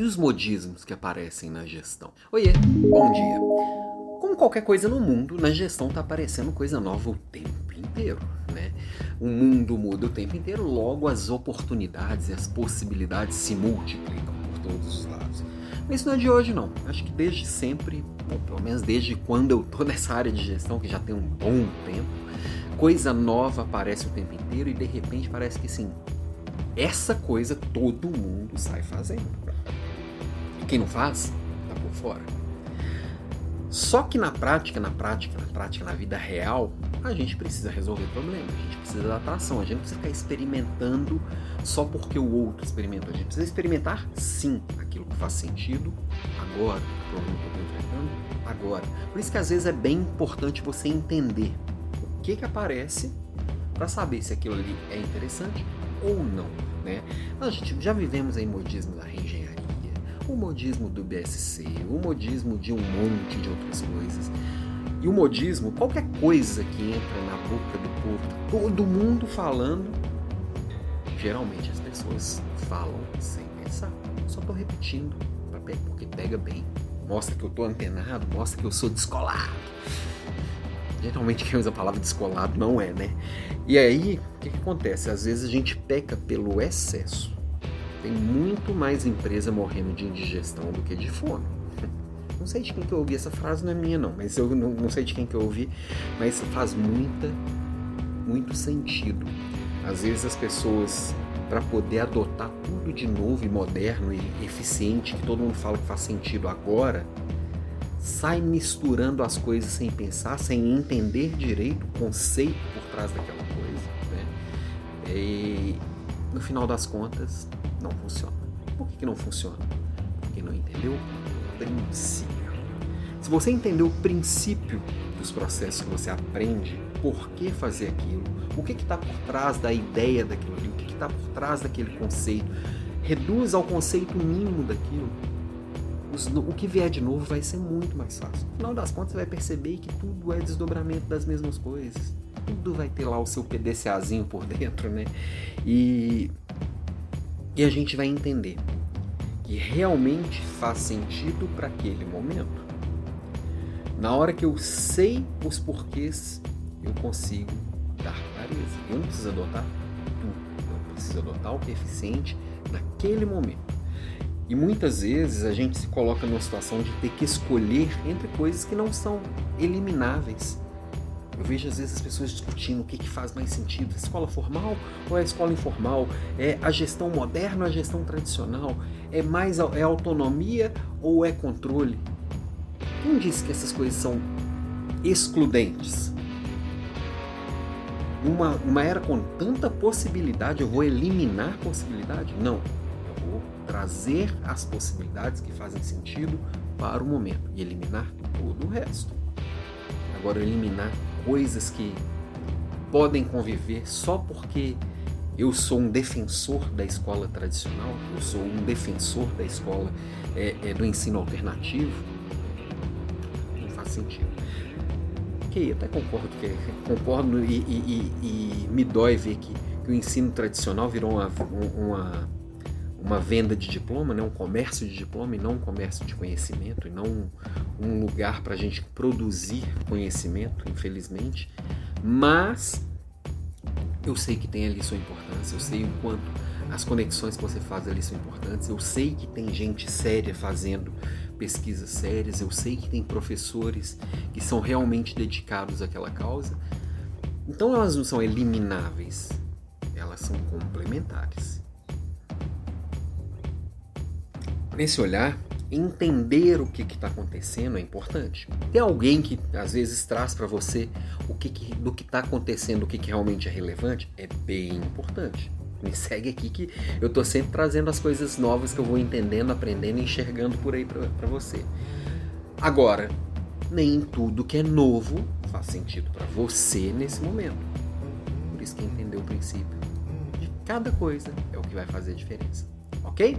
E os modismos que aparecem na gestão? Oiê, bom dia. Como qualquer coisa no mundo, na gestão está aparecendo coisa nova o tempo inteiro, né? O mundo muda o tempo inteiro, logo as oportunidades e as possibilidades se multiplicam por todos os lados. Mas isso não é de hoje não. Acho que desde sempre, ou pelo menos desde quando eu tô nessa área de gestão, que já tem um bom tempo, coisa nova aparece o tempo inteiro e de repente parece que sim, essa coisa todo mundo sai fazendo. Quem não faz, tá por fora. Só que na prática, na prática, na prática, na vida real, a gente precisa resolver problemas, a gente precisa da atração, a gente não precisa ficar experimentando só porque o outro experimentou. A gente precisa experimentar sim aquilo que faz sentido agora, o problema que eu estou enfrentando agora. Por isso que às vezes é bem importante você entender o que que aparece para saber se aquilo ali é interessante ou não. Né? Nós já vivemos aí modismo da reengenharia o modismo do BSC, o modismo de um monte de outras coisas. E o modismo, qualquer coisa que entra na boca do povo, todo mundo falando, geralmente as pessoas falam sem pensar. Só estou repetindo, porque pega bem. Mostra que eu estou antenado, mostra que eu sou descolado. Geralmente quem usa a palavra descolado não é, né? E aí, o que, que acontece? Às vezes a gente peca pelo excesso. Tem muito mais empresa morrendo de indigestão do que de fome. Não sei de quem que eu ouvi essa frase, não é minha não, mas eu não, não sei de quem que eu ouvi, mas faz muita, muito sentido. Às vezes as pessoas, para poder adotar tudo de novo e moderno e eficiente, que todo mundo fala que faz sentido agora, sai misturando as coisas sem pensar, sem entender direito o conceito por trás daquela coisa. Né? E no final das contas, não funciona. Por que, que não funciona? Porque não entendeu o princípio. Se você entender o princípio dos processos que você aprende, por que fazer aquilo, o que está por trás da ideia daquilo ali, o que está por trás daquele conceito, reduz ao conceito mínimo daquilo, o que vier de novo vai ser muito mais fácil. No final das contas, você vai perceber que tudo é desdobramento das mesmas coisas. Tudo vai ter lá o seu PDCAzinho por dentro, né? E e a gente vai entender que realmente faz sentido para aquele momento. Na hora que eu sei os porquês, eu consigo dar clareza. Eu não preciso adotar tudo, eu preciso adotar o que é eficiente naquele momento. E muitas vezes a gente se coloca numa situação de ter que escolher entre coisas que não são elimináveis. Eu vejo às vezes as pessoas discutindo o que, que faz mais sentido, a escola formal ou a escola informal, é a gestão moderna ou a gestão tradicional, é mais é autonomia ou é controle. Quem disse que essas coisas são excludentes? Uma, uma era com tanta possibilidade, eu vou eliminar possibilidade? Não. Eu vou trazer as possibilidades que fazem sentido para o momento e eliminar todo o resto. Agora, eliminar coisas que podem conviver só porque eu sou um defensor da escola tradicional, eu sou um defensor da escola é, é, do ensino alternativo, não faz sentido. Ok, até concordo que concordo e, e, e, e me dói ver que, que, o ensino tradicional virou uma, uma, uma venda de diploma, né? um comércio de diploma e não um comércio de conhecimento, e não um, lugar para a gente produzir conhecimento, infelizmente. Mas eu sei que tem ali sua importância, eu sei o quanto as conexões que você faz ali são importantes, eu sei que tem gente séria fazendo pesquisas sérias, eu sei que tem professores que são realmente dedicados àquela causa. Então elas não são elimináveis, elas são complementares. Nesse olhar, entender o que está acontecendo é importante. Tem alguém que às vezes traz para você o que, que do que está acontecendo, o que, que realmente é relevante, é bem importante. Me segue aqui que eu estou sempre trazendo as coisas novas que eu vou entendendo, aprendendo e enxergando por aí para você. Agora, nem tudo que é novo faz sentido para você nesse momento. Por isso que entender o princípio de cada coisa é o que vai fazer a diferença. Ok?